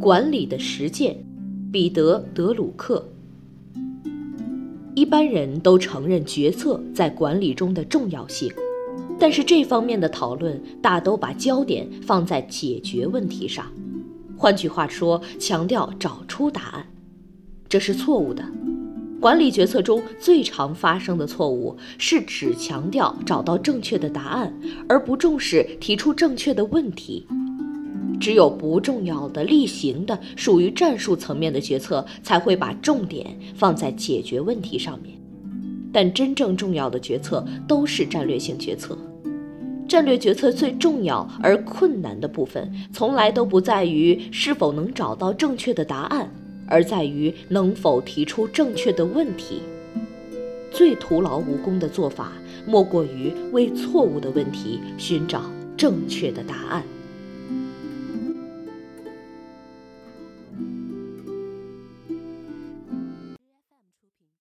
管理的实践，彼得·德鲁克。一般人都承认决策在管理中的重要性，但是这方面的讨论大都把焦点放在解决问题上，换句话说，强调找出答案，这是错误的。管理决策中最常发生的错误是只强调找到正确的答案，而不重视提出正确的问题。只有不重要的、例行的、属于战术层面的决策，才会把重点放在解决问题上面。但真正重要的决策都是战略性决策。战略决策最重要而困难的部分，从来都不在于是否能找到正确的答案。而在于能否提出正确的问题。最徒劳无功的做法，莫过于为错误的问题寻找正确的答案。